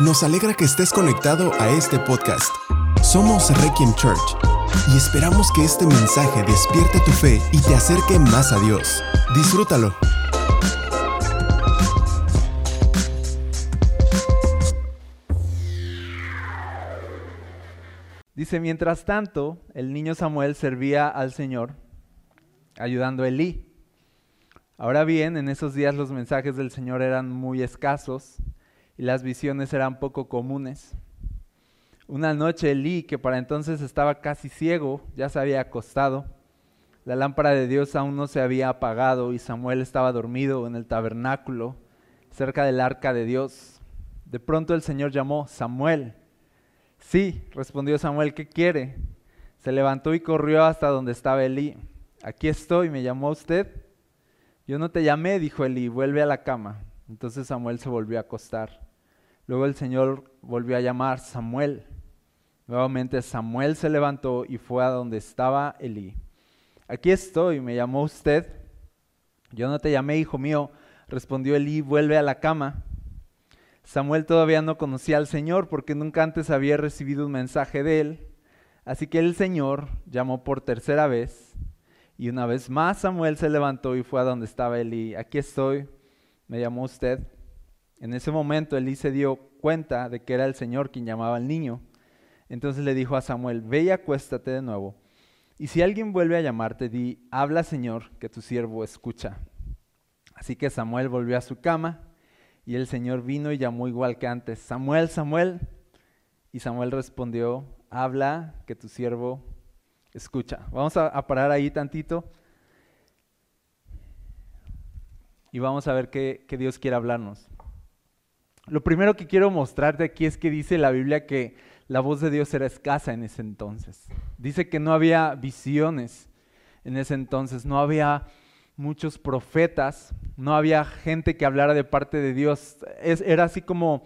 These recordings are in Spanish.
Nos alegra que estés conectado a este podcast. Somos Requiem Church y esperamos que este mensaje despierte tu fe y te acerque más a Dios. Disfrútalo. Dice, mientras tanto, el niño Samuel servía al Señor ayudando a Elí. Ahora bien, en esos días los mensajes del Señor eran muy escasos y las visiones eran poco comunes. Una noche Elí, que para entonces estaba casi ciego, ya se había acostado. La lámpara de Dios aún no se había apagado y Samuel estaba dormido en el tabernáculo, cerca del arca de Dios. De pronto el Señor llamó, Samuel. Sí, respondió Samuel, ¿qué quiere? Se levantó y corrió hasta donde estaba Elí. Aquí estoy, ¿me llamó usted? Yo no te llamé, dijo Elí, vuelve a la cama. Entonces Samuel se volvió a acostar. Luego el Señor volvió a llamar Samuel. Nuevamente Samuel se levantó y fue a donde estaba Elí. Aquí estoy, ¿me llamó usted? Yo no te llamé, hijo mío, respondió Elí, vuelve a la cama. Samuel todavía no conocía al Señor porque nunca antes había recibido un mensaje de él. Así que el Señor llamó por tercera vez y una vez más Samuel se levantó y fue a donde estaba Elí. Aquí estoy, me llamó usted. En ese momento Elí se dio cuenta de que era el Señor quien llamaba al niño. Entonces le dijo a Samuel, ve y acuéstate de nuevo. Y si alguien vuelve a llamarte, di, habla Señor, que tu siervo escucha. Así que Samuel volvió a su cama y el Señor vino y llamó igual que antes, Samuel, Samuel. Y Samuel respondió, habla, que tu siervo Escucha, vamos a, parar ahí tantito y vamos a ver qué, qué Dios quiere hablarnos. Lo primero que quiero mostrarte aquí es que dice la Biblia que la voz de Dios era escasa en ese entonces. Dice que no había visiones en ese entonces, no había muchos profetas, no había gente que hablara de parte de Dios. era así como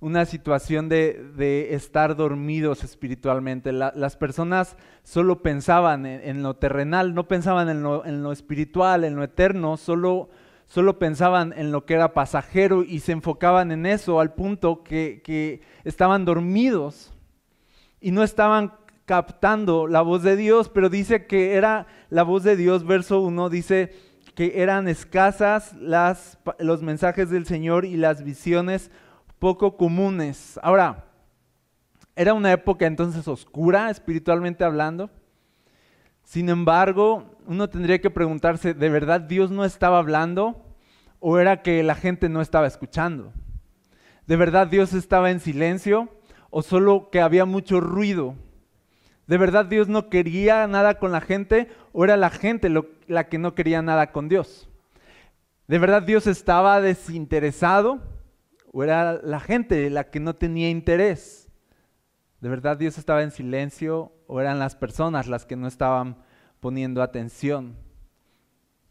una situación de, estar dormidos espiritualmente. las personas solo pensaban en, lo terrenal, no pensaban en lo, espiritual, en lo eterno, solo, solo, pensaban en lo que era pasajero y se enfocaban en eso al punto que, que estaban dormidos y no estaban captando la voz de Dios, pero dice que era la voz de Dios, verso 1, dice que eran escasas las, los mensajes del Señor y las visiones poco comunes. Ahora, era una época entonces oscura, espiritualmente hablando. Sin embargo, uno tendría que preguntarse, ¿de verdad Dios no estaba hablando o era que la gente no estaba escuchando? ¿De verdad Dios estaba en silencio o solo que había mucho ruido? ¿De verdad Dios no quería nada con la gente o era la gente la que no quería nada con Dios? ¿De verdad Dios estaba desinteresado ¿O era la gente la que no tenía interés? ¿De verdad Dios estaba en silencio o eran las personas las que no estaban poniendo atención?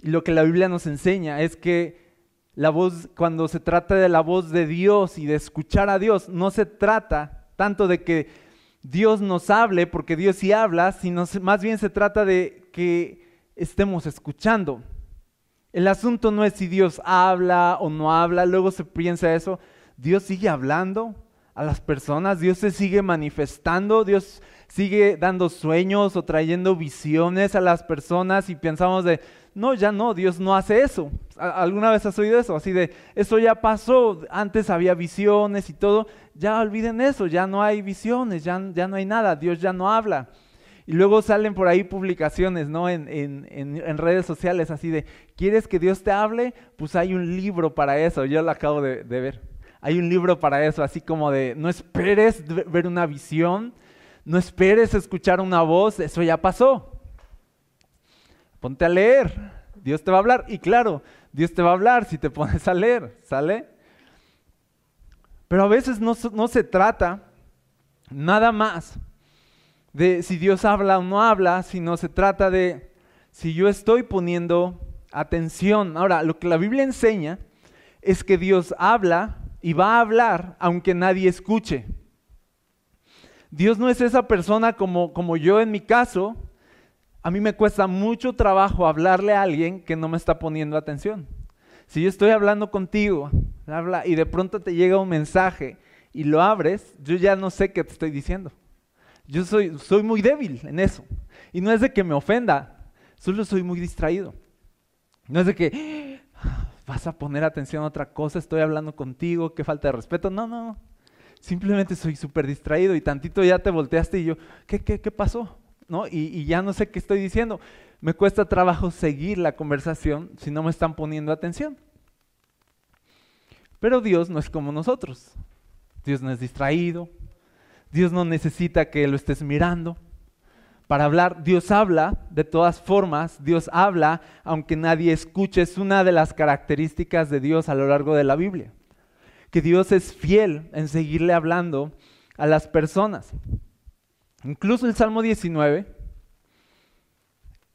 Y lo que la Biblia nos enseña es que la voz, cuando se trata de la voz de Dios y de escuchar a Dios, no se trata tanto de que Dios nos hable, porque Dios sí habla, sino más bien se trata de que estemos escuchando. El asunto no es si Dios habla o no habla, luego se piensa eso. Dios sigue hablando a las personas, Dios se sigue manifestando, Dios sigue dando sueños o trayendo visiones a las personas y pensamos de, no, ya no, Dios no hace eso. ¿Alguna vez has oído eso? Así de, eso ya pasó, antes había visiones y todo, ya olviden eso, ya no hay visiones, ya, ya no hay nada, Dios ya no habla. Y luego salen por ahí publicaciones, ¿no? En, en, redes sociales, así de, ¿quieres que Dios te hable? Pues hay un libro para eso, yo lo acabo de, ver. Hay un libro para eso, así como de, no esperes ver una visión, no esperes escuchar una voz, eso ya pasó. Ponte a leer, Dios te va a hablar. Y claro, Dios te va a hablar si te pones a leer, ¿sale? Pero a veces no, se trata nada más de si Dios habla o no habla, sino se trata de si yo estoy poniendo atención. Ahora, lo que la Biblia enseña es que Dios habla y va a hablar aunque nadie escuche. Dios no es esa persona como, como yo en mi caso. A mí me cuesta mucho trabajo hablarle a alguien que no me está poniendo atención. Si yo estoy hablando contigo habla, y de pronto te llega un mensaje y lo abres, yo ya no sé qué te estoy diciendo. Yo soy, soy muy débil en eso. Y no es de que me ofenda, solo soy muy distraído. No es de que vas a poner atención a otra cosa, estoy hablando contigo, qué falta de respeto. No, no, simplemente soy súper distraído y tantito ya te volteaste y yo, ¿qué, qué, qué pasó? ¿No? Y, y ya no sé qué estoy diciendo. Me cuesta trabajo seguir la conversación si no me están poniendo atención. Pero Dios no es como nosotros. Dios no es distraído. Dios no necesita que lo estés mirando. Para hablar, Dios habla de todas formas, Dios habla aunque nadie escuche. Es una de las características de Dios a lo largo de la Biblia. Que Dios es fiel en seguirle hablando a las personas. Incluso el Salmo 19,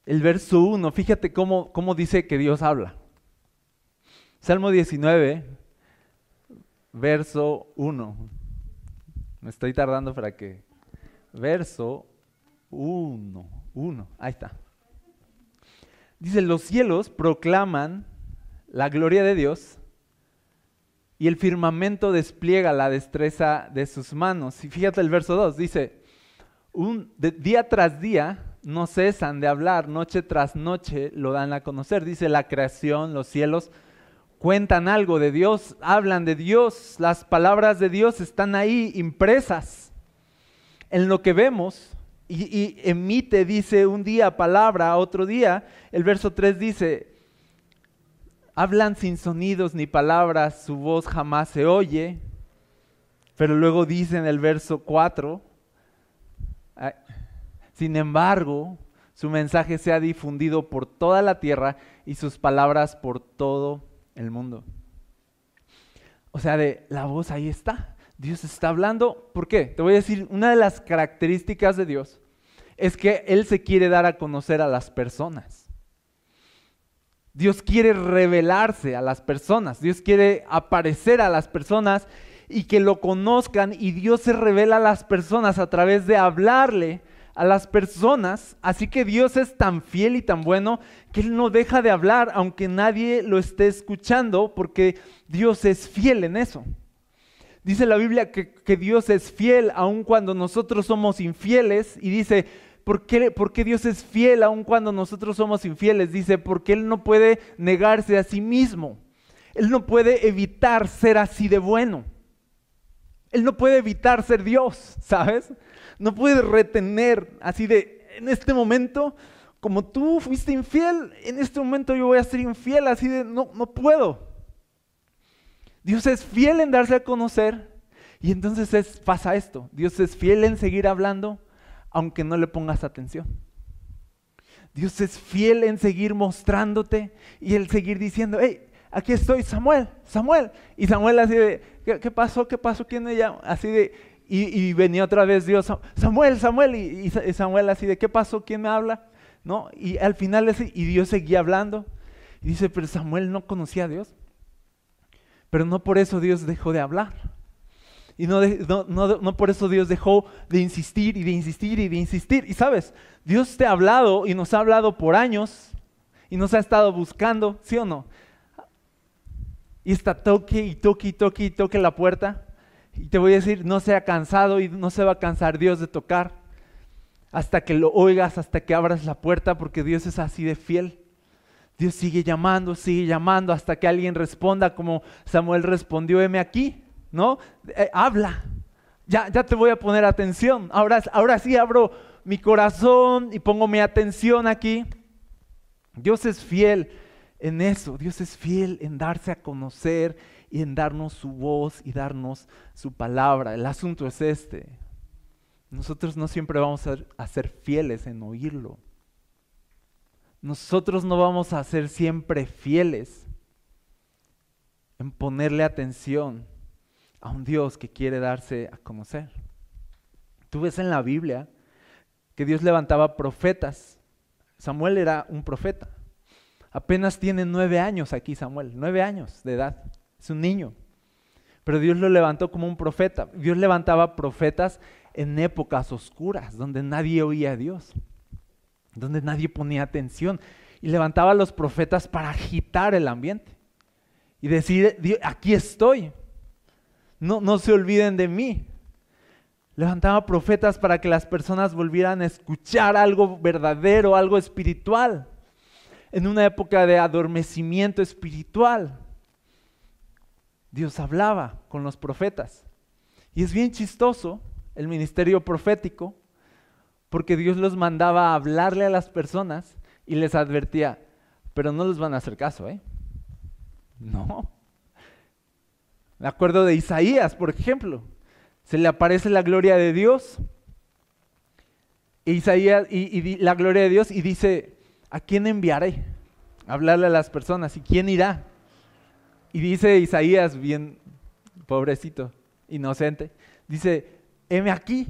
el verso 1, fíjate cómo, cómo dice que Dios habla. Salmo 19, verso 1. Me estoy tardando para que... Verso 1, 1, ahí está. Dice, los cielos proclaman la gloria de Dios y el firmamento despliega la destreza de sus manos. Y fíjate el verso 2, dice, un, día tras día no cesan de hablar, noche tras noche lo dan a conocer. Dice la creación, los cielos cuentan algo de Dios, hablan de Dios, las palabras de Dios están ahí impresas en lo que vemos y, emite, dice un día palabra, otro día, el verso 3 dice, hablan sin sonidos ni palabras, su voz jamás se oye, pero luego dice en el verso 4, sin embargo, su mensaje se ha difundido por toda la tierra y sus palabras por todo el mundo. O sea, de la voz ahí está. Dios está hablando. ¿Por qué? Te voy a decir, una de las características de Dios es que Él se quiere dar a conocer a las personas. Dios quiere revelarse a las personas. Dios quiere aparecer a las personas y que lo conozcan. Y Dios se revela a las personas a través de hablarle a las personas. Así que Dios es tan fiel y tan bueno que Él no deja de hablar aunque nadie lo esté escuchando porque Dios es fiel en eso. Dice la Biblia que, Dios es fiel aun cuando nosotros somos infieles y dice, ¿por qué, ¿por qué Dios es fiel aun cuando nosotros somos infieles? Dice, porque Él no puede negarse a sí mismo. Él no puede evitar ser así de bueno. Él no puede evitar ser Dios, ¿sabes? no puedes retener así de, en este momento, como tú fuiste infiel, en este momento yo voy a ser infiel, así de, no, no puedo. Dios es fiel en darse a conocer y entonces es, pasa esto, Dios es fiel en seguir hablando aunque no le pongas atención. Dios es fiel en seguir mostrándote y el seguir diciendo, hey, aquí estoy, Samuel, Samuel. Y Samuel así de, ¿qué, pasó? ¿Qué pasó? ¿Quién me llama? Así de, y, venía otra vez Dios, Samuel, Samuel, y, Samuel así de, ¿qué pasó? ¿Quién me habla? ¿No? Y al final, y Dios seguía hablando. Y dice, pero Samuel no conocía a Dios. Pero no por eso Dios dejó de hablar. Y no, no, no, por eso Dios dejó de insistir y de insistir y de insistir. Y sabes, Dios te ha hablado y nos ha hablado por años y nos ha estado buscando, ¿sí o no? Y está toque y toque y toque y toque la puerta. Y te voy a decir, no sea cansado y no se va a cansar Dios de tocar hasta que lo oigas, hasta que abras la puerta, porque Dios es así de fiel. Dios sigue llamando, sigue llamando hasta que alguien responda como Samuel respondió, heme aquí, ¿no? Eh, habla, ya, ya te voy a poner atención. Ahora, ahora sí abro mi corazón y pongo mi atención aquí. Dios es fiel en eso, Dios es fiel en darse a conocer y en darnos su voz y darnos su palabra. El asunto es este. Nosotros no siempre vamos a, ser fieles en oírlo. Nosotros no vamos a ser siempre fieles en ponerle atención a un Dios que quiere darse a conocer. Tú ves en la Biblia que Dios levantaba profetas. Samuel era un profeta. Apenas tiene nueve años aquí Samuel, nueve años de edad es un niño. Pero Dios lo levantó como un profeta. Dios levantaba profetas en épocas oscuras, donde nadie oía a Dios, donde nadie ponía atención. Y levantaba a los profetas para agitar el ambiente y decir, aquí estoy. no, no se olviden de mí. Levantaba profetas para que las personas volvieran a escuchar algo verdadero, algo espiritual, en una época de adormecimiento espiritual. Dios hablaba con los profetas. Y es bien chistoso el ministerio profético, porque Dios los mandaba a hablarle a las personas y les advertía, pero no les van a hacer caso, ¿eh? No. Me acuerdo de Isaías, por ejemplo. Se le aparece la gloria de Dios. E Isaías y, la gloria de Dios y dice, ¿a quién enviaré? hablarle a las personas. ¿Y quién irá? Y dice Isaías, bien pobrecito, inocente, dice, heme aquí,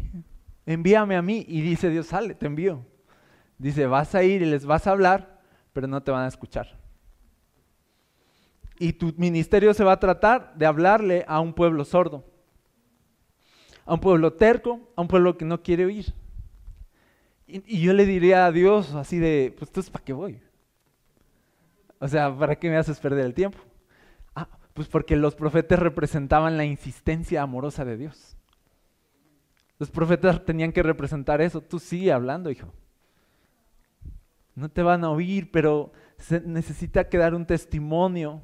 envíame a mí. Y dice Dios, sale, te envío. Dice, vas a ir y les vas a hablar, pero no te van a escuchar. Y tu ministerio se va a tratar de hablarle a un pueblo sordo, a un pueblo terco, a un pueblo que no quiere oír. Y, yo le diría a Dios así de, pues entonces ¿para qué voy? O sea, ¿para qué me haces perder el tiempo? Ah, pues porque los profetas representaban la insistencia amorosa de Dios. Los profetas tenían que representar eso. Tú sigue hablando, hijo. No te van a oír, pero se necesita que dar un testimonio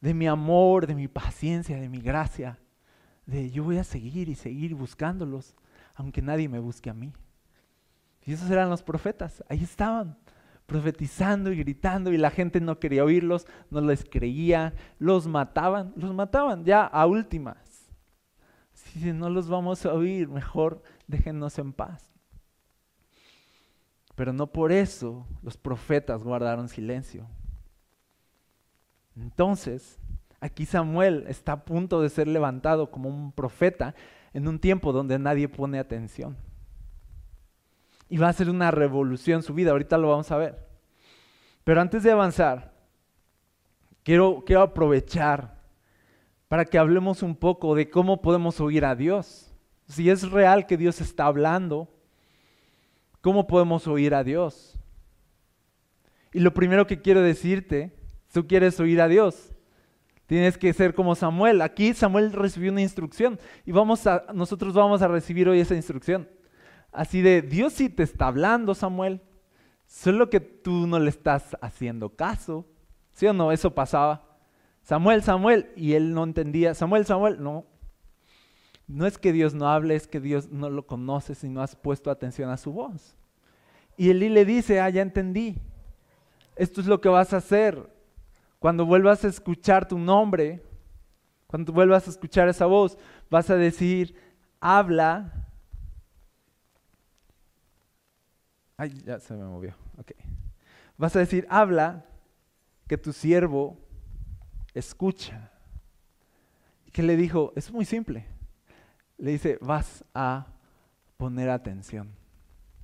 de mi amor, de mi paciencia, de mi gracia, de yo voy a seguir y seguir buscándolos, aunque nadie me busque a mí. Y esos eran los profetas, ahí estaban, profetizando y gritando y la gente no quería oírlos, no les creía, los mataban, los mataban ya a últimas. Si no los vamos a oír, mejor déjennos en paz. Pero no por eso los profetas guardaron silencio. Entonces, aquí Samuel está a punto de ser levantado como un profeta en un tiempo donde nadie pone atención. Y va a ser una revolución su vida, ahorita lo vamos a ver. Pero antes de avanzar, quiero, quiero aprovechar para que hablemos un poco de cómo podemos oír a Dios. Si es real que Dios está hablando, ¿cómo podemos oír a Dios? Y lo primero que quiero decirte tú quieres oír a Dios. Tienes que ser como Samuel. Aquí Samuel recibió una instrucción y vamos a, nosotros vamos a recibir hoy esa instrucción. Así de, Dios sí te está hablando, Samuel. Solo que tú no le estás haciendo caso. ¿Sí o no? Eso pasaba. Samuel, Samuel. Y él no entendía. Samuel, Samuel. No. No es que Dios no hable, es que Dios no lo conoce y no has puesto atención a su voz. Y Elí le dice, ah, ya entendí. Esto es lo que vas a hacer cuando vuelvas a escuchar tu nombre, cuando vuelvas a escuchar esa voz, vas a decir, habla. Ay, ya se me movió. Ok. Vas a decir, habla, que tu siervo escucha. ¿Y qué le dijo? Es muy simple. Le dice, vas a poner atención.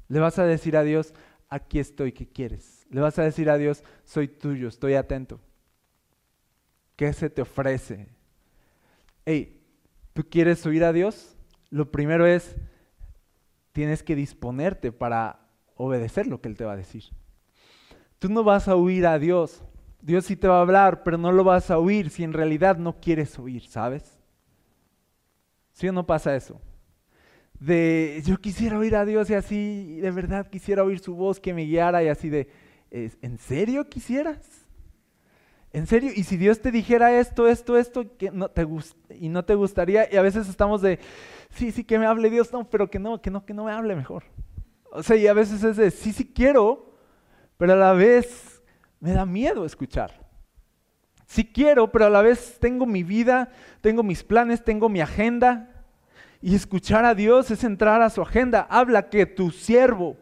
Le vas a decir a Dios, aquí estoy, ¿qué quieres? Le vas a decir a Dios, soy tuyo, estoy atento. ¿Qué se te ofrece? Hey, ¿tú quieres oír a Dios? Lo primero es, tienes que disponerte para obedecer lo que Él te va a decir. Tú no vas a oír a Dios. Dios sí te va a hablar, pero no lo vas a oír si en realidad no quieres oír, ¿sabes? ¿Sí o no pasa eso? De yo quisiera oír a Dios y así, de verdad quisiera oír su voz que me guiara y así de, ¿en serio quisieras? ¿En serio? ¿Y si Dios te dijera esto, esto, esto, que no te y no te gustaría? Y a veces estamos de, sí, sí, que me hable Dios, no, pero que no, que no, que no me hable mejor. O sea, y a veces es de, sí, sí quiero, pero a la vez me da miedo escuchar. Sí quiero, pero a la vez tengo mi vida, tengo mis planes, tengo mi agenda. Y escuchar a Dios es entrar a su agenda. Habla que tu siervo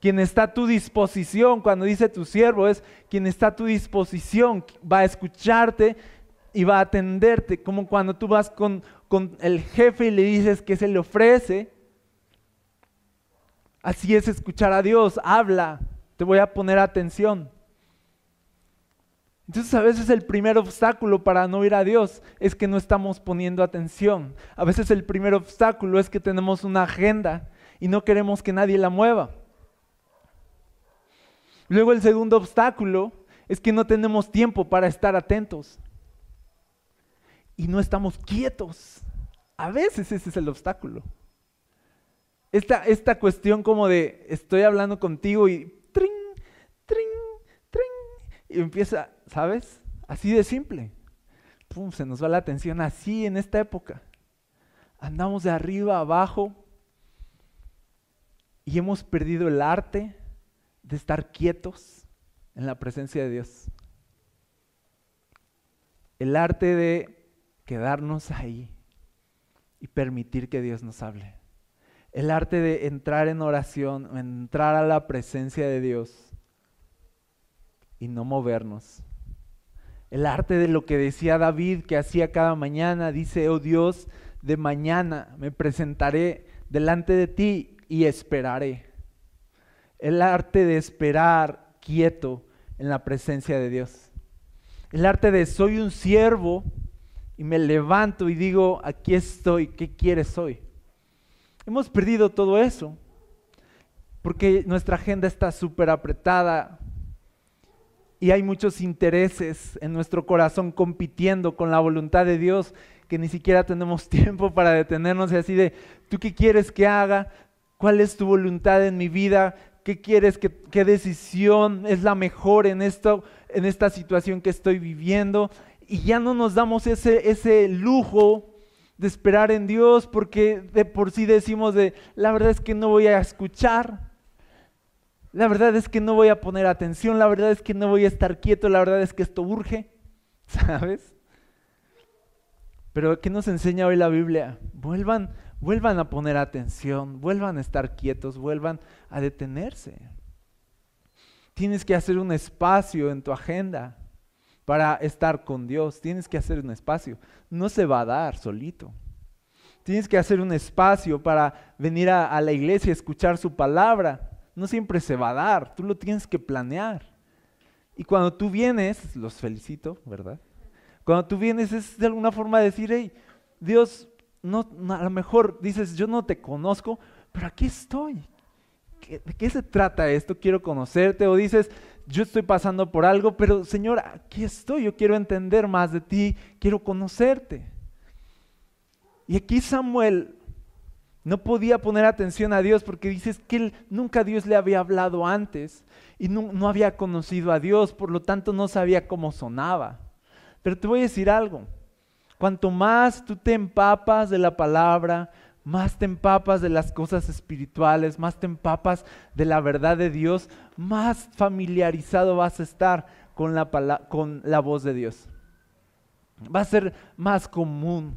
quien está a tu disposición, cuando dice tu siervo, es quien está a tu disposición, va a escucharte y va a atenderte, como cuando tú vas con, con el jefe y le dices que se le ofrece. Así es escuchar a Dios, habla, te voy a poner atención. Entonces a veces el primer obstáculo para no ir a Dios es que no estamos poniendo atención. A veces el primer obstáculo es que tenemos una agenda y no queremos que nadie la mueva. Luego el segundo obstáculo es que no tenemos tiempo para estar atentos. y no estamos quietos. A veces ese es el obstáculo. Esta, esta cuestión como de estoy hablando contigo y y empieza, ¿sabes? Así de simple. Pum, se nos va la atención así en esta época. Andamos de arriba a abajo y hemos perdido el arte de estar quietos en la presencia de Dios. El arte de quedarnos ahí y permitir que Dios nos hable. El arte de entrar en oración, entrar a la presencia de Dios y no movernos. El arte de lo que decía David que hacía cada mañana, dice, oh Dios, de mañana me presentaré delante de ti y esperaré. El arte de esperar quieto en la presencia de Dios. El arte de soy un siervo y me levanto y digo, aquí estoy, ¿qué quieres hoy? Hemos perdido todo eso porque nuestra agenda está súper apretada y hay muchos intereses en nuestro corazón compitiendo con la voluntad de Dios que ni siquiera tenemos tiempo para detenernos y así de, ¿tú qué quieres que haga? ¿Cuál es tu voluntad en mi vida? ¿Qué quieres? ¿Qué, qué decisión es la mejor en, esto, en esta situación que estoy viviendo? Y ya no nos damos ese, ese lujo de esperar en Dios porque de por sí decimos de, la verdad es que no voy a escuchar. La verdad es que no voy a poner atención, la verdad es que no voy a estar quieto, la verdad es que esto urge, ¿sabes? Pero ¿qué nos enseña hoy la Biblia? Vuelvan, vuelvan a poner atención, vuelvan a estar quietos, vuelvan a detenerse. Tienes que hacer un espacio en tu agenda para estar con Dios. Tienes que hacer un espacio. No se va a dar solito. Tienes que hacer un espacio para venir a, la iglesia, escuchar su palabra. No siempre se va a dar. Tú lo tienes que planear. Y cuando tú vienes, los felicito, ¿verdad? Cuando tú vienes es de alguna forma decir, hey, Dios, no, a lo mejor dices, yo no te conozco, pero aquí estoy. ¿De qué se trata esto? Quiero conocerte. O dices, yo estoy pasando por algo, pero Señor, aquí estoy. Yo quiero entender más de ti, quiero conocerte. Y aquí Samuel no podía poner atención a Dios porque dices que él, nunca Dios le había hablado antes y no, no había conocido a Dios, por lo tanto no sabía cómo sonaba. Pero te voy a decir algo. Cuanto más tú te empapas de la palabra, más te empapas de las cosas espirituales, más te empapas de la verdad de Dios, más familiarizado vas a estar con la, con la voz de Dios. Va a ser más común,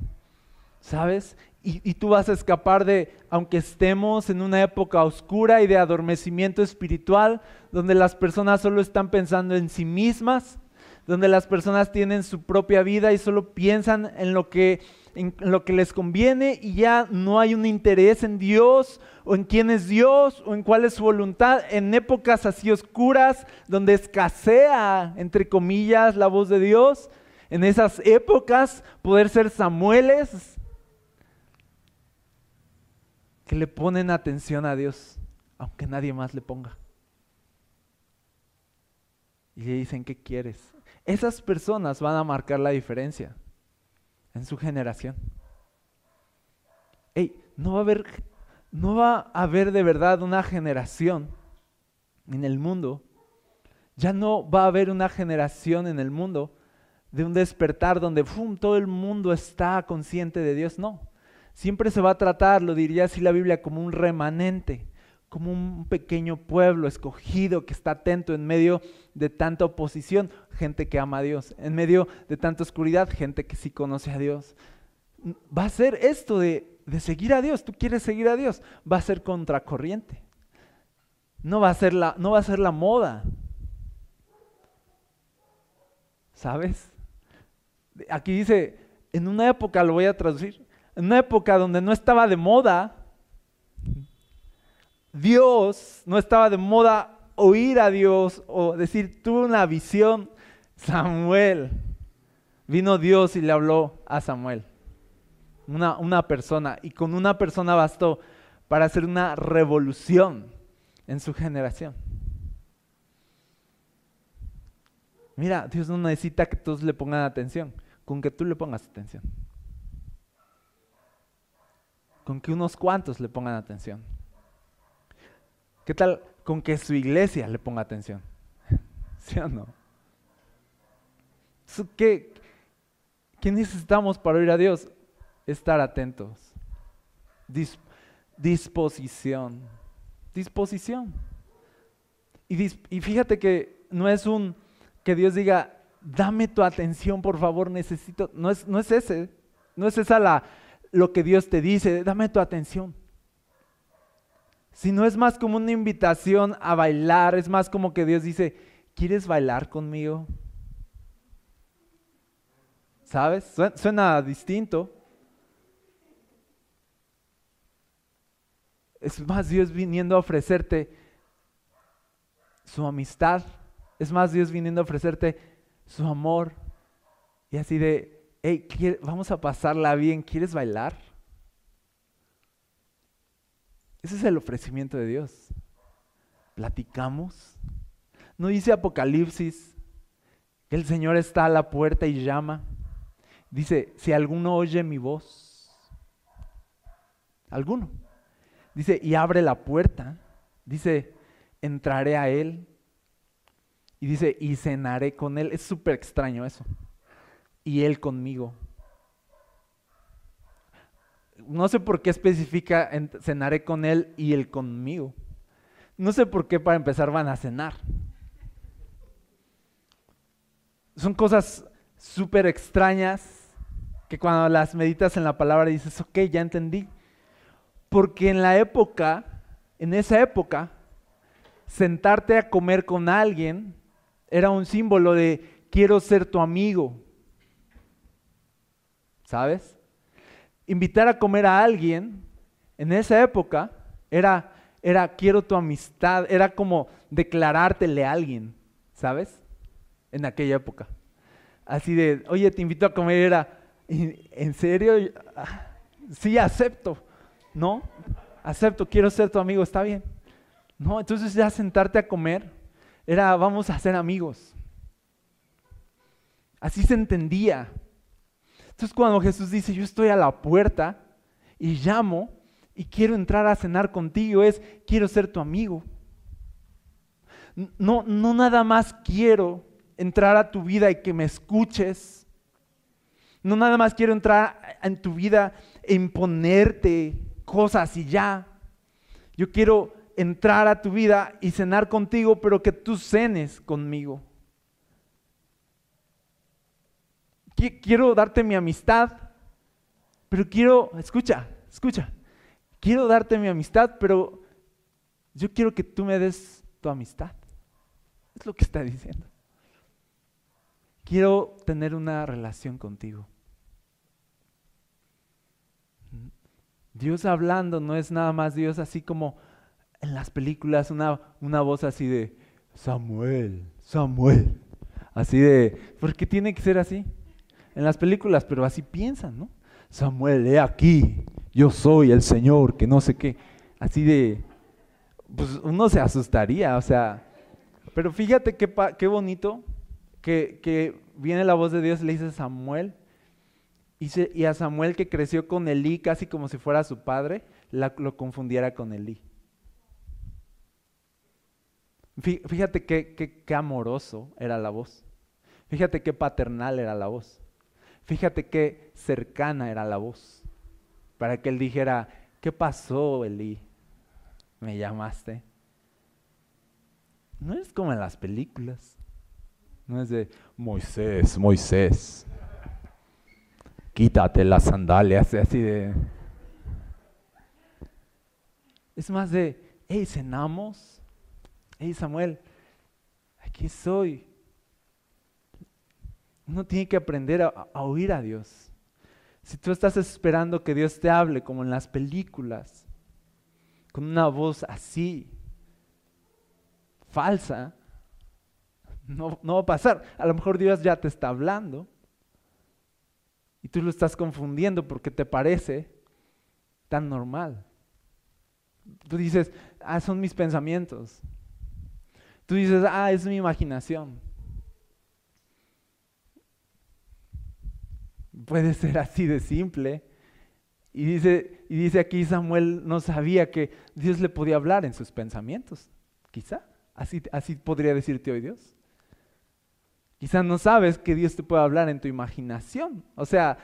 ¿sabes? Y, tú vas a escapar de, aunque estemos en una época oscura y de adormecimiento espiritual, donde las personas solo están pensando en sí mismas, donde las personas tienen su propia vida y solo piensan en lo que, en lo que les conviene y ya no hay un interés en Dios o en quién es Dios o en cuál es su voluntad. En épocas así oscuras, donde escasea, entre comillas, la voz de Dios, en esas épocas poder ser Samueles que le ponen atención a Dios, aunque nadie más le ponga. Y le dicen, ¿qué quieres? Esas personas van a marcar la diferencia en su generación. Hey, no va a haber, no va a haber de verdad una generación en el mundo. Ya no va a haber una generación en el mundo de un despertar donde todo el mundo está consciente de Dios. No. Siempre se va a tratar, lo diría así la Biblia, como un remanente como un pequeño pueblo escogido que está atento en medio de tanta oposición, gente que ama a Dios, en medio de tanta oscuridad, gente que sí conoce a Dios. Va a ser esto de, seguir a Dios, tú quieres seguir a Dios, va a ser contracorriente. No va a ser la, no va a ser la moda. ¿Sabes? Aquí dice, en una época, lo voy a traducir, en una época donde no estaba de moda, Dios, no estaba de moda oír a Dios o decir, tuve una visión, Samuel. Vino Dios y le habló a Samuel, una, una persona, y con una persona bastó para hacer una revolución en su generación. Mira, Dios no necesita que todos le pongan atención. con que tú le pongas atención. Con que unos cuantos le pongan atención. ¿Qué tal con que su iglesia le ponga atención? ¿Sí o no? ¿Qué, ¿Qué necesitamos para oír a Dios? Estar atentos. disposición. Disposición. Y, y fíjate que no es un que Dios diga, dame tu atención, por favor, necesito. No es, no es ese. No es esa la, lo que Dios te dice, dame tu atención. Sino es más como una invitación a bailar, es más como que Dios dice, ¿quieres bailar conmigo? ¿Sabes? Suena, distinto. Es más Dios viniendo a ofrecerte su amistad. Es más Dios viniendo a ofrecerte su amor. Y así de, hey, vamos a pasarla bien, ¿quieres bailar? Ese es el ofrecimiento de Dios. Platicamos. No dice Apocalipsis que el Señor está a la puerta y llama. Dice, si alguno oye mi voz, alguno. Dice, y abre la puerta. Dice, entraré a él. Y dice, y cenaré con él. Es súper extraño eso. Y él conmigo. No sé por qué especifica, cenaré con él y él conmigo. No sé por qué para empezar van a cenar. Son cosas súper extrañas que cuando las meditas en la palabra dices, ok, ya entendí. Porque en la época, en esa época, sentarte a comer con alguien era un símbolo de quiero ser tu amigo. ¿Sabes? Invitar a comer a alguien en esa época era, era quiero tu amistad, era como declarártele a alguien, ¿sabes? En aquella época. Así de, oye, te invito a comer, era, ¿En serio? Sí, acepto. ¿No? Acepto, quiero ser tu amigo, está bien. No, entonces ya sentarte a comer era vamos a ser amigos. Así se entendía. Entonces cuando Jesús dice, yo estoy a la puerta y llamo y quiero entrar a cenar contigo, es quiero ser tu amigo. No, no nada más quiero entrar a tu vida y que me escuches no nada más quiero entrar en tu vida e imponerte cosas y ya. Yo quiero entrar a tu vida y cenar contigo, pero que tú cenes conmigo. Quiero darte mi amistad, pero quiero, escucha, escucha, quiero darte mi amistad, pero yo quiero que tú me des tu amistad. Es lo que está diciendo. Quiero tener una relación contigo. Dios hablando no es nada más Dios así como en las películas, una, una voz así de Samuel, Samuel. Así de, ¿por qué tiene que ser así? En las películas, pero así piensan, ¿no? Samuel, he aquí, yo soy el Señor, que no sé qué. Así de, pues uno se asustaría, o sea, pero fíjate qué, qué bonito que, que viene la voz de Dios y le dice Samuel, y, a Samuel que creció con Elí casi como si fuera su padre, lo confundiera con Elí. Fíjate qué, qué amoroso era la voz. Fíjate qué paternal era la voz. Fíjate qué cercana era la voz. Para que él dijera, ¿qué pasó, Elí? ¿Me llamaste? No es como en las películas. No es de Moisés, Moisés quítate las sandalias, así de... Es más de, hey, cenamos. Hey, Samuel, aquí soy. Uno tiene que aprender a, oír a Dios. Si tú estás esperando que Dios te hable como en las películas, con una voz así, falsa, no, no va a pasar. A lo mejor Dios ya te está hablando, y tú lo estás confundiendo porque te parece tan normal. Tú dices, ah, son mis pensamientos. Tú dices, ah, es mi imaginación. Puede ser así de simple. Y dice, y dice aquí Samuel no sabía que Dios le podía hablar en sus pensamientos. Quizá. Así, así podría decirte hoy Dios. Quizá no sabes que Dios te puede hablar en tu imaginación. O sea,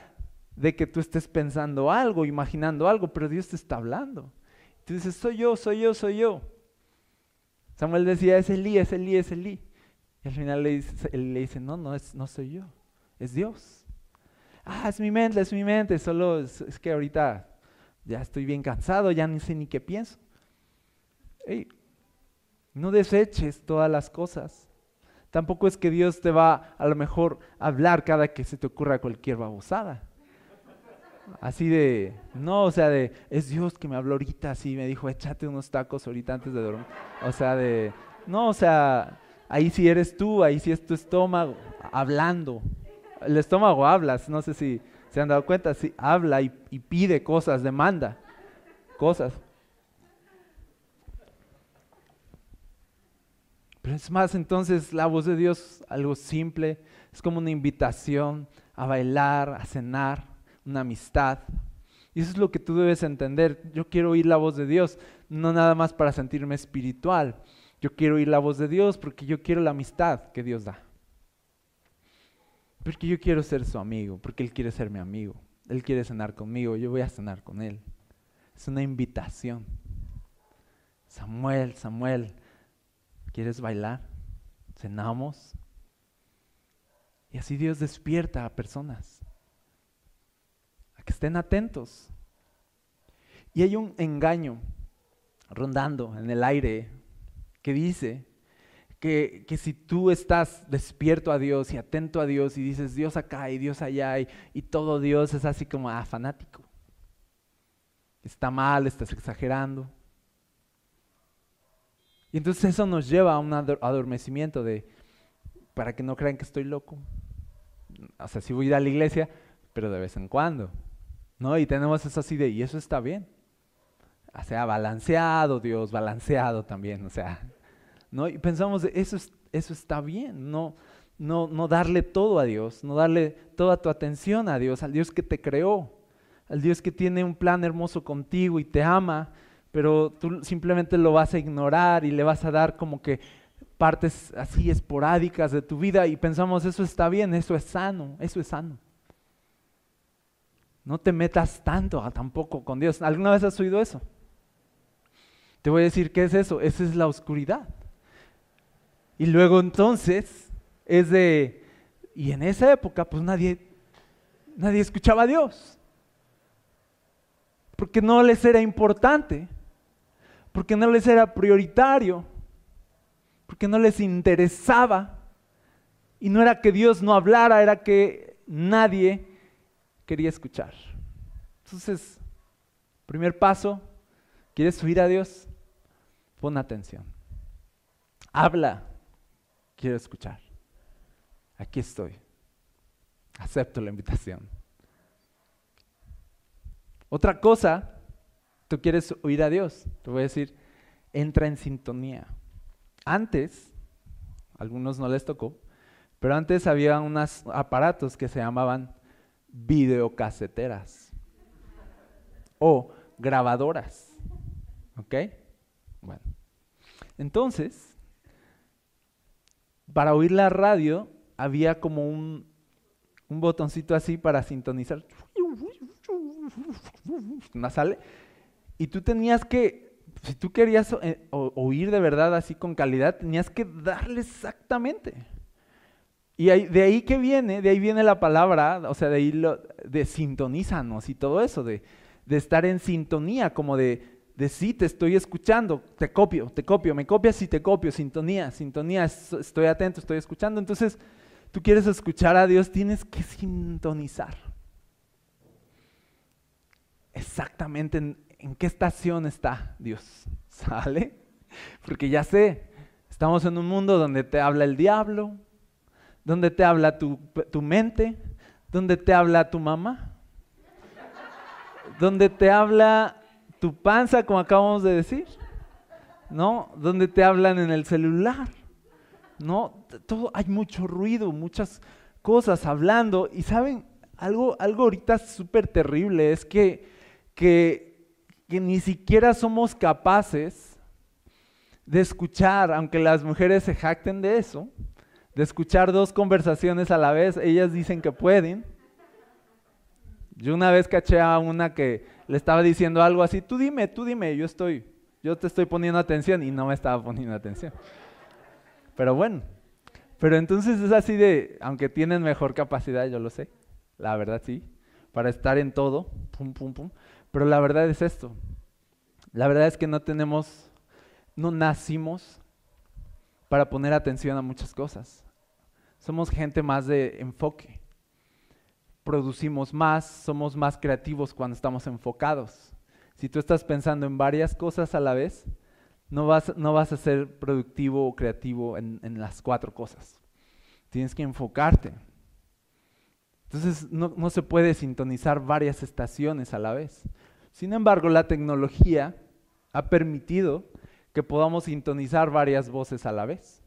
de que tú estés pensando algo, imaginando algo, pero Dios te está hablando. Tú dices, soy yo, soy yo, soy yo. Samuel decía, es Elí, es Elí, es Elí. Y al final le dice, le dice no, no, es, no soy yo, es Dios. Ah, es mi mente, es mi mente, solo es, que ahorita ya estoy bien cansado, ya ni sé ni qué pienso. no deseches todas las cosas. Tampoco es que Dios te va a lo mejor a hablar cada que se te ocurra cualquier babosada. Así de, no, o sea, de, es Dios que me habló ahorita, así me dijo, échate unos tacos ahorita antes de dormir. O sea, de, no, o sea, ahí sí eres tú, ahí sí es tu estómago, hablando. El estómago habla, no sé si se han dado cuenta, sí, habla y, y pide cosas, demanda cosas. Pero es más, entonces la voz de Dios, algo simple, es como una invitación a bailar, a cenar, una amistad. Y eso es lo que tú debes entender. Yo quiero oír la voz de Dios, no nada más para sentirme espiritual. Yo quiero oír la voz de Dios porque yo quiero la amistad que Dios da. Porque yo quiero ser su amigo, porque Él quiere ser mi amigo. Él quiere cenar conmigo, yo voy a cenar con Él. Es una invitación. Samuel, Samuel, ¿quieres bailar? Cenamos. Y así Dios despierta a personas que estén atentos. Y hay un engaño rondando en el aire que dice que, si tú estás despierto a Dios y atento a Dios y dices Dios acá y Dios allá y, y todo Dios es así como ah, fanático. Está mal, estás exagerando. Y entonces eso nos lleva a un adormecimiento de, para que no crean que estoy loco. O sea, si voy a ir a la iglesia, pero de vez en cuando. ¿no? Y tenemos eso así de, y eso está bien. O sea, balanceado, Dios, balanceado también, o sea, Y pensamos, eso, está bien, no, no darle todo a Dios, no darle toda tu atención a Dios, al Dios que te creó, al Dios que tiene un plan hermoso contigo y te ama, pero tú simplemente lo vas a ignorar y le vas a dar como que partes así esporádicas de tu vida y pensamos, eso está bien, eso es sano, eso es sano. No te metas tanto tampoco con Dios. ¿Alguna vez has oído eso? Te voy a decir qué es eso. Esa es la oscuridad. Y luego entonces es de, y en esa época pues nadie, nadie escuchaba a Dios. Porque no les era importante. Porque no les era prioritario. Porque no les interesaba. Y no era que Dios no hablara, era que nadie quería escuchar. Entonces, primer paso, ¿quieres oír a Dios? Pon atención. Habla, quiero escuchar. Aquí estoy. Acepto la invitación. Otra cosa, tú quieres oír a Dios. Te voy a decir, entra en sintonía. Antes, algunos no les tocó, pero antes había unos aparatos que se llamaban videocaseteras o grabadoras. ¿Ok? Bueno. Entonces, para oír la radio había como un, un botoncito así para sintonizar. Una sale. Y tú tenías que, si tú querías eh, oír de verdad así con calidad, tenías que darle exactamente. Y de ahí que viene, de ahí viene la palabra, o sea, de ahí lo, de sintonízanos y todo eso, de, estar en sintonía, como de, de sí, te estoy escuchando, te copio, te copio, me copias y te copio, sintonía, sintonía, estoy atento, estoy escuchando. Entonces, tú quieres escuchar a Dios, tienes que sintonizar. Exactamente en, en qué estación está Dios, ¿sale? Porque ya sé, estamos en un mundo donde te habla el diablo, ¿Dónde te habla tu, mente, ¿Dónde te habla tu mamá, ¿Dónde te habla tu panza, como acabamos de decir, ¿no? Donde te hablan en el celular, ¿no? Todo, hay mucho ruido, muchas cosas hablando, y saben, algo, algo ahorita súper terrible es que, que, que ni siquiera somos capaces de escuchar, aunque las mujeres se jacten de eso, de escuchar dos conversaciones a la vez, ellas dicen que pueden. Yo una vez caché a una que le estaba diciendo algo así, tú dime, tú dime, yo estoy, yo te estoy poniendo atención y no me estaba poniendo atención. Pero bueno, pero entonces es así de, aunque tienen mejor capacidad, yo lo sé, la verdad sí, para estar en todo, pum, pum, pum. Pero la verdad es esto, la verdad es que no tenemos, no nacimos para poner atención a muchas cosas. Somos gente más de enfoque. Producimos más, somos más creativos cuando estamos enfocados. Si tú estás pensando en varias cosas a la vez, no vas, no vas a ser productivo o creativo en, las cuatro cosas. Tienes que enfocarte. Entonces no, no se puede sintonizar varias estaciones a la vez. Sin embargo, la tecnología ha permitido que podamos sintonizar varias voces a la vez.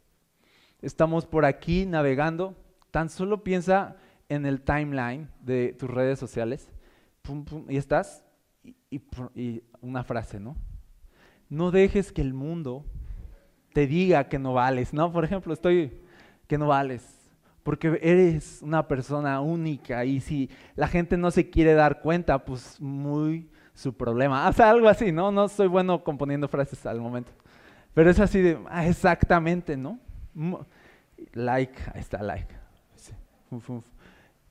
Estamos por aquí navegando, tan solo piensa en el timeline de tus redes sociales, y estás, y, una frase, ¿no? No dejes que el mundo te diga que no vales, ¿no? Por ejemplo, estoy, que no vales, porque eres una persona única y si la gente no se quiere dar cuenta, pues muy su problema. O sea, algo así, ¿no? No soy bueno componiendo frases al momento. Pero es así de, ah, exactamente, ¿no? Like, ahí está, like.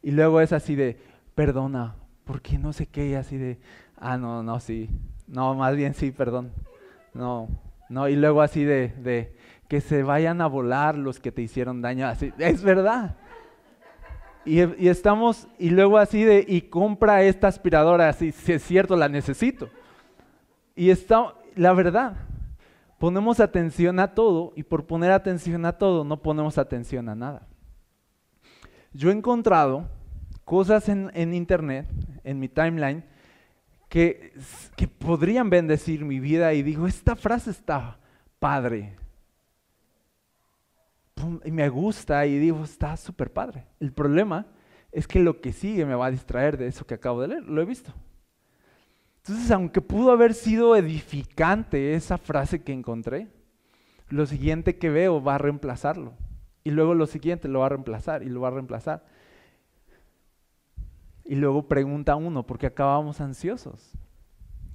Y luego es así de, perdona, porque no sé qué, y así de, ah, no, no, sí. No, más bien sí, perdón. No, no, y luego así de, de que se vayan a volar los que te hicieron daño. Así, es verdad. Y, estamos, y luego así de, y compra esta aspiradora, así, si es cierto, la necesito. Y está, la verdad, ponemos atención a todo y por poner atención a todo no ponemos atención a nada. Yo he encontrado cosas en, en internet, en mi timeline, que, que podrían bendecir mi vida y digo, esta frase está padre, y me gusta y digo, está súper padre. El problema es que lo que sigue me va a distraer de eso que acabo de leer, lo he visto. Entonces, aunque pudo haber sido edificante esa frase que encontré, lo siguiente que veo va a reemplazarlo. Y luego lo siguiente lo va a reemplazar y lo va a reemplazar. Y luego pregunta uno, ¿por qué acabamos ansiosos?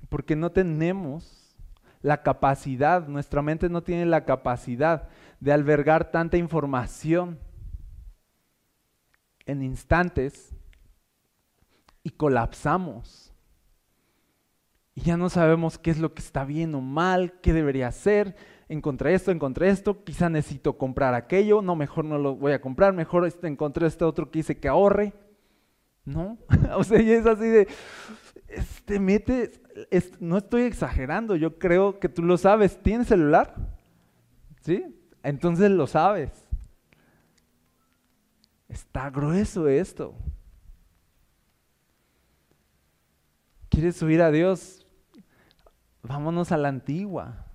Porque no tenemos la capacidad, nuestra mente no tiene la capacidad de albergar tanta información en instantes y colapsamos. Y ya no sabemos qué es lo que está bien o mal, qué debería hacer. Encontré esto, encontré esto, quizá necesito comprar aquello, no, mejor no lo voy a comprar, mejor este, encontré este otro que dice que ahorre. ¿No? o sea, y es así de, este, mete, no estoy exagerando, yo creo que tú lo sabes. ¿Tienes celular? ¿Sí? entonces lo sabes. Está grueso esto. ¿Quieres subir a Dios? Vámonos a la antigua.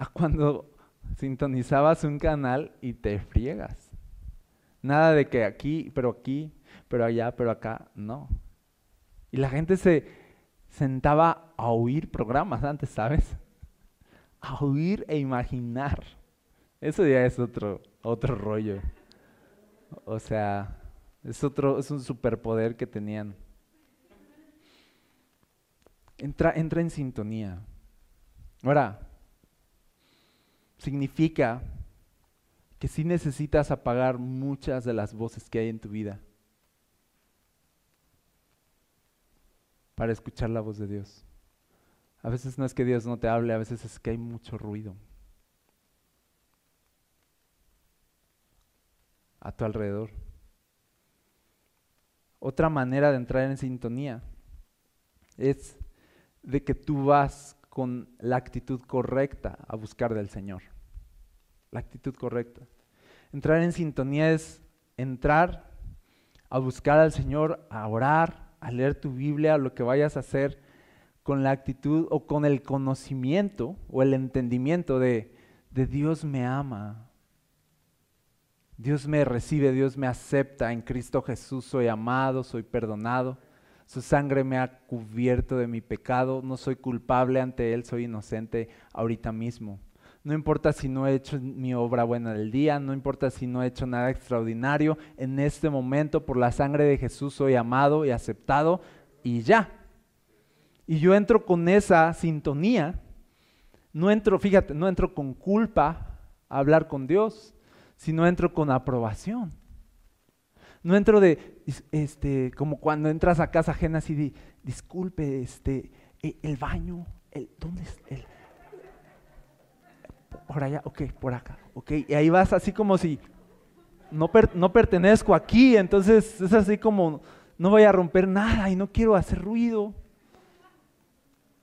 A cuando sintonizabas un canal y te friegas. Nada de que aquí, pero aquí, pero allá, pero acá, no. Y la gente se sentaba a oír programas antes, ¿sabes? a oír e imaginar. Eso ya es otro, otro rollo. O sea, es otro, es un superpoder que tenían. Entra, entra en sintonía. Ahora, significa que sí necesitas apagar muchas de las voces que hay en tu vida para escuchar la voz de Dios. A veces no es que Dios no te hable, a veces es que hay mucho ruido a tu alrededor. Otra manera de entrar en sintonía es de que tú vas con la actitud correcta a buscar del Señor. La actitud correcta. Entrar en sintonía es entrar a buscar al Señor, a orar, a leer tu Biblia, lo que vayas a hacer con la actitud o con el conocimiento o el entendimiento de, de Dios me ama. Dios me recibe, Dios me acepta, en Cristo Jesús soy amado, soy perdonado, su sangre me ha cubierto de mi pecado, no soy culpable ante Él, soy inocente ahorita mismo. No importa si no he hecho mi obra buena del día, no importa si no he hecho nada extraordinario, en este momento por la sangre de Jesús soy amado y aceptado y ya. Y yo entro con esa sintonía, no entro, fíjate, no entro con culpa a hablar con Dios, sino entro con aprobación. No entro de, este, como cuando entras a casa ajena así de, disculpe, este, e, el baño, el, ¿dónde es? El, por allá, ok, por acá, ok. Y ahí vas así como si no, no pertenezco aquí, entonces es así como no voy a romper nada y no quiero hacer ruido.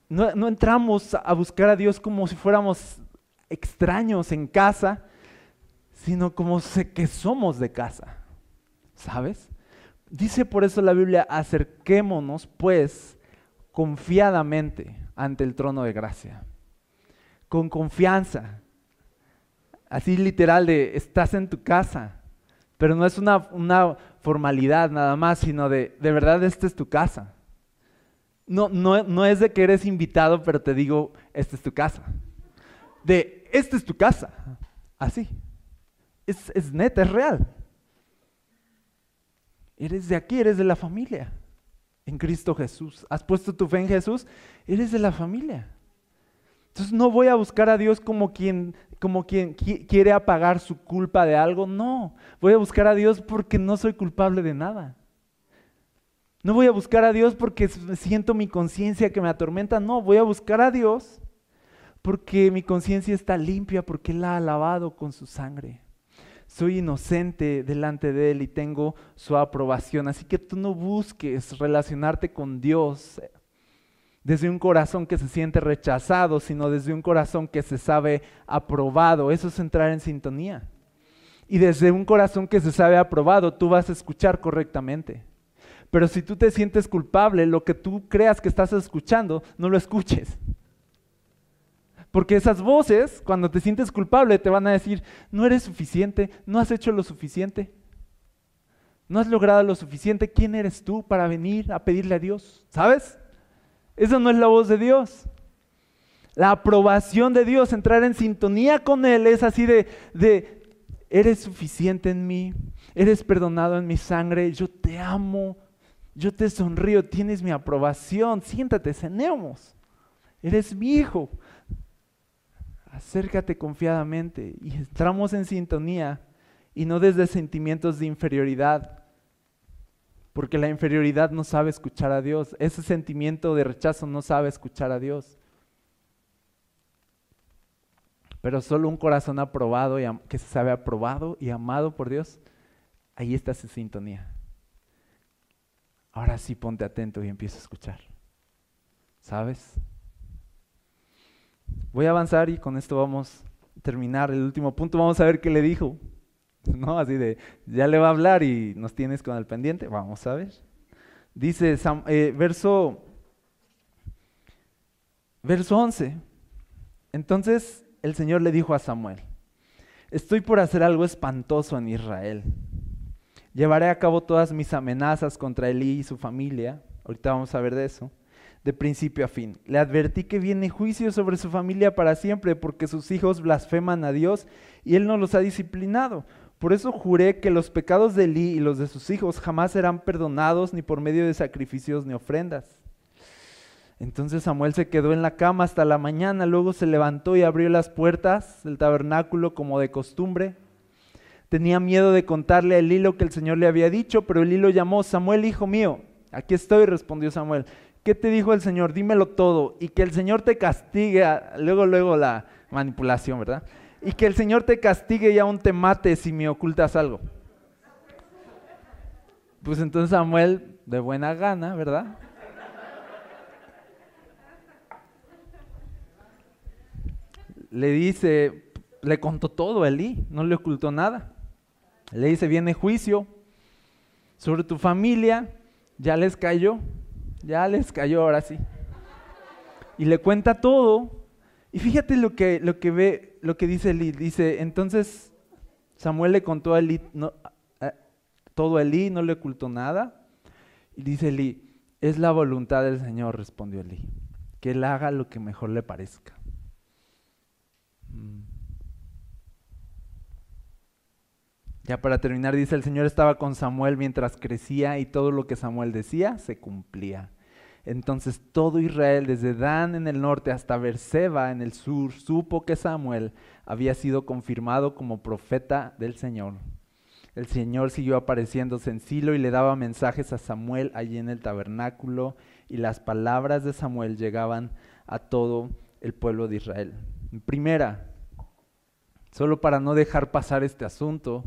No, no entramos a buscar a Dios como si fuéramos extraños en casa, sino como sé que somos de casa, ¿sabes? Dice por eso la Biblia, acerquémonos pues confiadamente ante el trono de gracia con confianza. Así literal de estás en tu casa, pero no es una, formalidad nada más, sino de, de verdad, esta es tu casa. No, no, no es de que eres invitado, pero te digo, esta es tu casa. De, esta es tu casa. Así. Es, es neta, es real. Eres de aquí, eres de la familia. En Cristo Jesús. Has puesto tu fe en Jesús, eres de la familia. Entonces no voy a buscar a Dios como quien, como quien quiere apagar su culpa de algo, no. Voy a buscar a Dios porque no soy culpable de nada. No voy a buscar a Dios porque siento mi conciencia que me atormenta, no, voy a buscar a Dios porque mi conciencia está limpia, porque Él la ha lavado con su sangre. Soy inocente delante de Él y tengo su aprobación. Así que tú no busques relacionarte con Dios desde un corazón que se siente rechazado, sino desde un corazón que se sabe aprobado. Eso es entrar en sintonía. Y desde un corazón que se sabe aprobado, tú vas a escuchar correctamente. Pero si tú te sientes culpable, lo que tú creas que estás escuchando, no lo escuches. Porque esas voces, cuando te sientes culpable, te van a decir, no eres suficiente, no has hecho lo suficiente, no has logrado lo suficiente, ¿quién eres tú para venir a pedirle a Dios? ¿Sabes? Esa no es la voz de Dios. La aprobación de Dios, entrar en sintonía con Él, es así de, de, eres suficiente en mí, eres perdonado en mi sangre, yo te amo, yo te sonrío, tienes mi aprobación, siéntate, cenemos, eres mi hijo. Acércate confiadamente y entramos en sintonía y no desde sentimientos de inferioridad, porque la inferioridad no sabe escuchar a Dios. Ese sentimiento de rechazo no sabe escuchar a Dios. Pero solo un corazón aprobado y que se sabe aprobado y amado por Dios, ahí está su sintonía. Ahora sí ponte atento y empieza a escuchar. ¿Sabes? Voy a avanzar y con esto vamos a terminar el último punto. Vamos a ver qué le dijo. ¿no? Así de, ya le va a hablar y nos tienes con el pendiente, vamos a ver. Dice, eh, verso, verso 11, entonces el Señor le dijo a Samuel, estoy por hacer algo espantoso en Israel. Llevaré a cabo todas mis amenazas contra Elí y su familia, ahorita vamos a ver de eso, de principio a fin. Le advertí que viene juicio sobre su familia para siempre porque sus hijos blasfeman a Dios y él no los ha disciplinado. Por eso juré que los pecados de Elí y los de sus hijos jamás serán perdonados ni por medio de sacrificios ni ofrendas. Entonces Samuel se quedó en la cama hasta la mañana, luego se levantó y abrió las puertas del tabernáculo como de costumbre. Tenía miedo de contarle a Elí lo que el Señor le había dicho, pero Elí lo llamó, Samuel, hijo mío, aquí estoy, respondió Samuel. ¿Qué te dijo el Señor? Dímelo todo y que el Señor te castigue. Luego, luego la manipulación, ¿verdad? y que el Señor te castigue y aún te mate si me ocultas algo. Pues entonces Samuel, de buena gana, ¿verdad? Le dice, le contó todo a Elí, no le ocultó nada. Le dice, viene juicio sobre tu familia, ya les cayó, ya les cayó ahora sí. Y le cuenta todo. Y fíjate lo que, lo que ve, lo que dice Eli, dice, entonces Samuel le contó a Elí todo a Elí, no le ocultó nada. Y dice Elí, es la voluntad del Señor, respondió Elí, que él haga lo que mejor le parezca. Mm. Ya para terminar, dice, el Señor estaba con Samuel mientras crecía y todo lo que Samuel decía se cumplía. Entonces todo Israel, desde Dan en el norte hasta Berseba en el sur, supo que Samuel había sido confirmado como profeta del Señor. El Señor siguió apareciéndose en Silo y le daba mensajes a Samuel allí en el tabernáculo, y las palabras de Samuel llegaban a todo el pueblo de Israel. Primera, solo para no dejar pasar este asunto,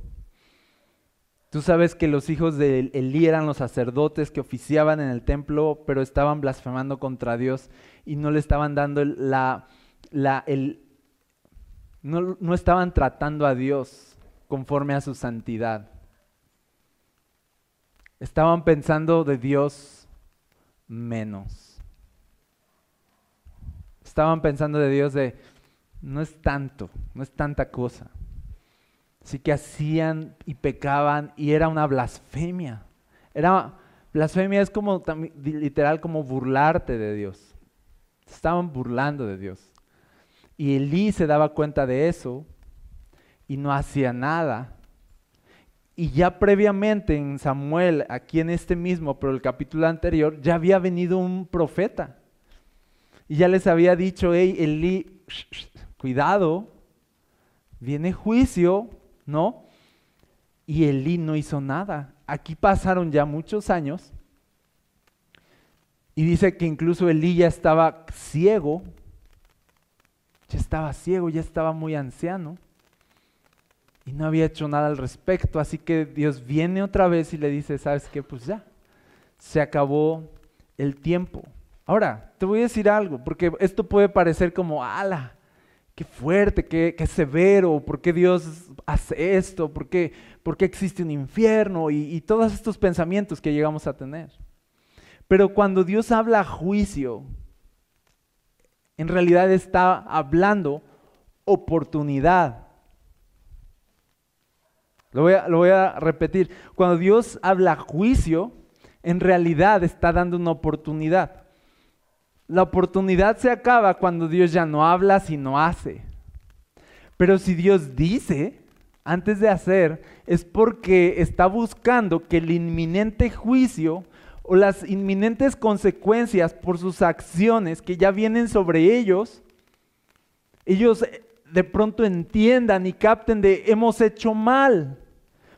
Tú sabes que los hijos de Elí eran los sacerdotes que oficiaban en el templo, pero estaban blasfemando contra Dios y no le estaban dando la, la el, no, no estaban tratando a Dios conforme a su santidad. Estaban pensando de Dios menos. Estaban pensando de Dios de, no es tanto, no es tanta cosa. Así que hacían y pecaban y era una blasfemia. Era blasfemia es como literal como burlarte de Dios. Estaban burlando de Dios. Y Elí se daba cuenta de eso y no hacía nada. Y ya previamente en Samuel, aquí en este mismo, pero el capítulo anterior, ya había venido un profeta. Y ya les había dicho, hey, Elí, cuidado, viene juicio ¿no? Y Elí no hizo nada. Aquí pasaron ya muchos años y dice que incluso Elí ya estaba ciego, ya estaba ciego, ya estaba muy anciano y no había hecho nada al respecto. Así que Dios viene otra vez y le dice, ¿sabes qué? Pues ya, se acabó el tiempo. Ahora, te voy a decir algo, porque esto puede parecer como, ala, qué fuerte, qué, severo, ¿por qué Dios hace esto? ¿Por qué, existe un infierno? Y, todos estos pensamientos que llegamos a tener. Pero cuando Dios habla juicio, en realidad está hablando oportunidad. Lo lo voy, a, repetir. Cuando Dios habla juicio, en realidad está dando una oportunidad. La oportunidad se acaba cuando Dios ya no habla, sino hace. Pero si Dios dice antes de hacer, es porque está buscando que el inminente juicio o las inminentes consecuencias por sus acciones que ya vienen sobre ellos, ellos de pronto entiendan y capten de hemos hecho mal.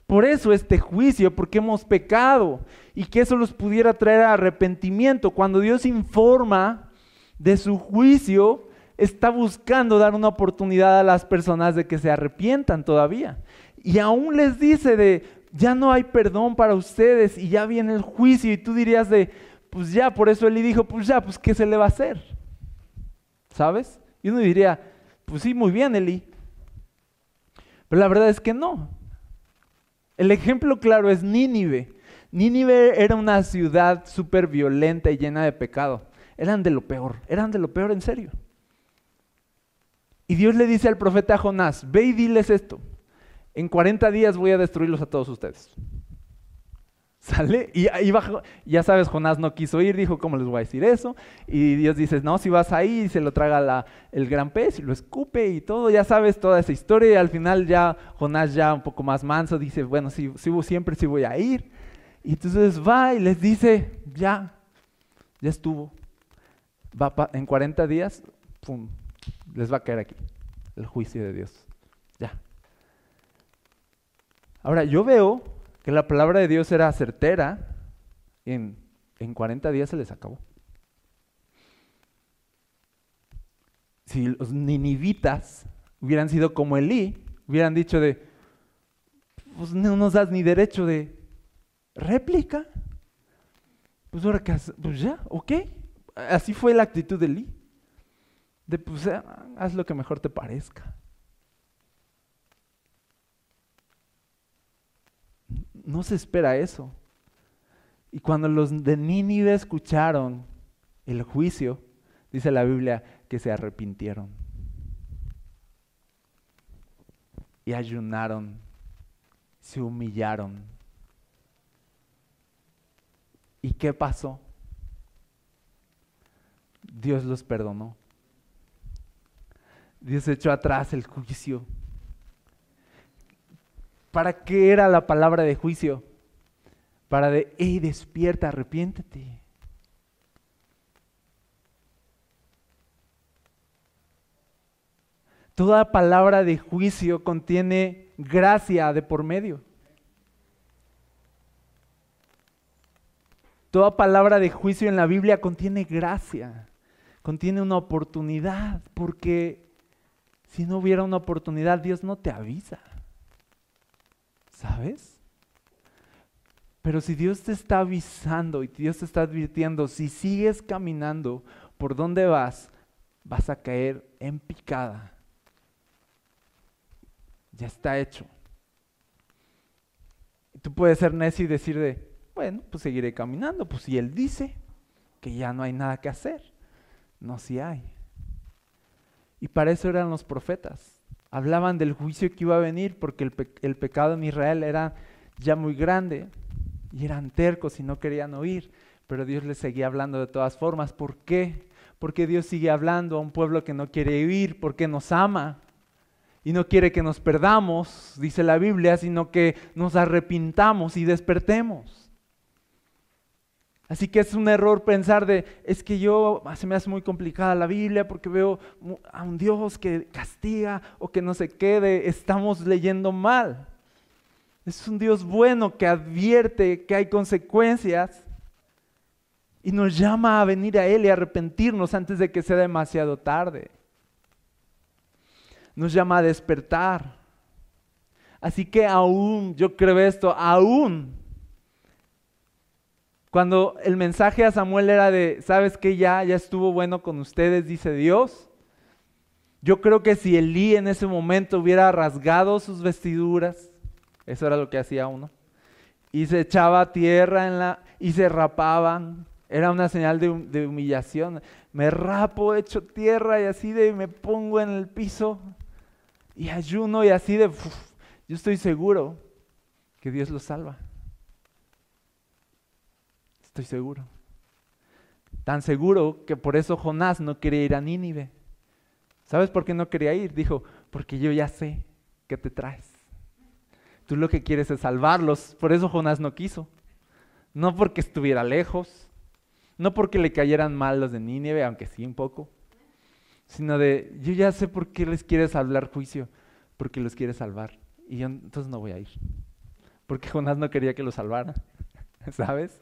Por eso este juicio, porque hemos pecado y que eso los pudiera traer arrepentimiento. Cuando Dios informa de su juicio, está buscando dar una oportunidad a las personas de que se arrepientan todavía. Y aún les dice de, ya no hay perdón para ustedes y ya viene el juicio y tú dirías de, pues ya, por eso él dijo, pues ya, pues ¿qué se le va a hacer? ¿Sabes? Y uno diría, pues sí, muy bien, Eli. Pero la verdad es que no. El ejemplo claro es Nínive. Nínive era una ciudad súper violenta y llena de pecado. Eran de lo peor, eran de lo peor en serio. Y Dios le dice al profeta Jonás, ve y diles esto, en 40 días voy a destruirlos a todos ustedes. ¿Sale? Y ahí bajo, ya sabes, Jonás no quiso ir, dijo, ¿cómo les voy a decir eso? Y Dios dice, no, si vas ahí, se lo traga el gran pez y lo escupe y todo, ya sabes toda esa historia. Y al final ya Jonás ya un poco más manso dice, bueno, si, siempre sí voy a ir. Y entonces va y les dice, ya, ya estuvo. Va en 40 días, pum, les va a caer aquí el juicio de Dios. Ya. Ahora, yo veo que la palabra de Dios era certera en, en 40 días se les acabó. Si los ninivitas hubieran sido como Elí, hubieran dicho de, pues no nos das ni derecho de réplica. Pues ahora pues ya, ok. Así fue la actitud de Elí. De pues haz lo que mejor te parezca. No se espera eso. Y cuando los de Nínive escucharon el juicio, dice la Biblia que se arrepintieron y ayunaron se humillaron. ¿Y qué pasó? Dios los perdonó. Dios echó atrás el juicio. ¿Para qué era la palabra de juicio? Para de, hey, despierta, arrepiéntete. Toda palabra de juicio contiene gracia de por medio. Toda palabra de juicio en la Biblia contiene gracia, contiene una oportunidad, porque si no hubiera una oportunidad, Dios no te avisa. ¿Sabes? Pero si Dios te está avisando y Dios te está advirtiendo, si sigues caminando por donde vas, vas a caer en picada. Ya está hecho. Tú puedes ser necio y decir de, bueno, pues seguiré caminando. Pues si Él dice que ya no hay nada que hacer. No, si hay. Y para eso eran los profetas. Hablaban del juicio que iba a venir porque el, el pecado en Israel era ya muy grande y eran tercos y no querían oír. Pero Dios les seguía hablando de todas formas. ¿Por qué? Porque Dios sigue hablando a un pueblo que no quiere oír, porque nos ama y no quiere que nos perdamos, dice la Biblia, sino que nos arrepintamos y despertemos. Así que es un error pensar de, es que yo, se me hace muy complicada la Biblia porque veo a un Dios que castiga o que no se quede, estamos leyendo mal. Es un Dios bueno que advierte que hay consecuencias y nos llama a venir a Él y arrepentirnos antes de que sea demasiado tarde. Nos llama a despertar. Así que aún, yo creo esto, aún cuando el mensaje a Samuel era de, ¿sabes qué? Ya, ya estuvo bueno con ustedes, dice Dios. Yo creo que si Elí en ese momento hubiera rasgado sus vestiduras, eso era lo que hacía uno, y se echaba tierra en la, y se rapaban, era una señal de, humillación. Me rapo, echo tierra y así de me pongo en el piso y ayuno y así de, yo estoy seguro que Dios los salva. Estoy seguro. Tan seguro que por eso Jonás no quería ir a Nínive. ¿Sabes por qué no quería ir? Dijo, porque yo ya sé que te traes. Tú lo que quieres es salvarlos. Por eso Jonás no quiso. No porque estuviera lejos, no porque le cayeran mal los de Nínive, aunque sí un poco, sino de, yo ya sé por qué les quieres hablar juicio, porque los quieres salvar. Y yo entonces no voy a ir. Porque Jonás no quería que los salvara, ¿sabes?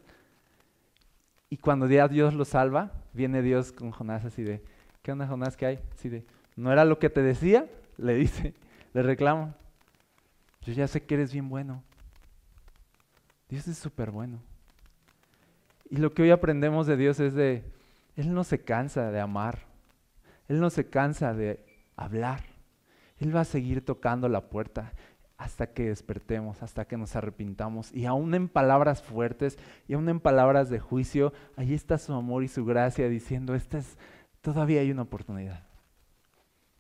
Y cuando Dios lo salva, viene Dios con Jonás así de, ¿qué onda Jonás? ¿Qué hay? Así de, ¿no era lo que te decía? Le dice, le reclama. Yo ya sé que eres bien bueno. Dios es súper bueno. Y lo que hoy aprendemos de Dios es de, Él no se cansa de amar. Él no se cansa de hablar. Él va a seguir tocando la puerta hasta que despertemos, hasta que nos arrepintamos. Y aún en palabras fuertes y aún en palabras de juicio, ahí está su amor y su gracia diciendo, esta es, todavía hay una oportunidad.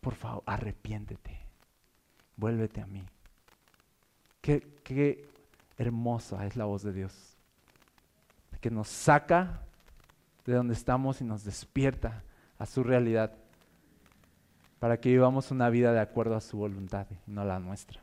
Por favor, arrepiéntete. Vuélvete a mí. Qué, qué hermosa es la voz de Dios. Que nos saca de donde estamos y nos despierta a su realidad para que vivamos una vida de acuerdo a su voluntad y no la nuestra.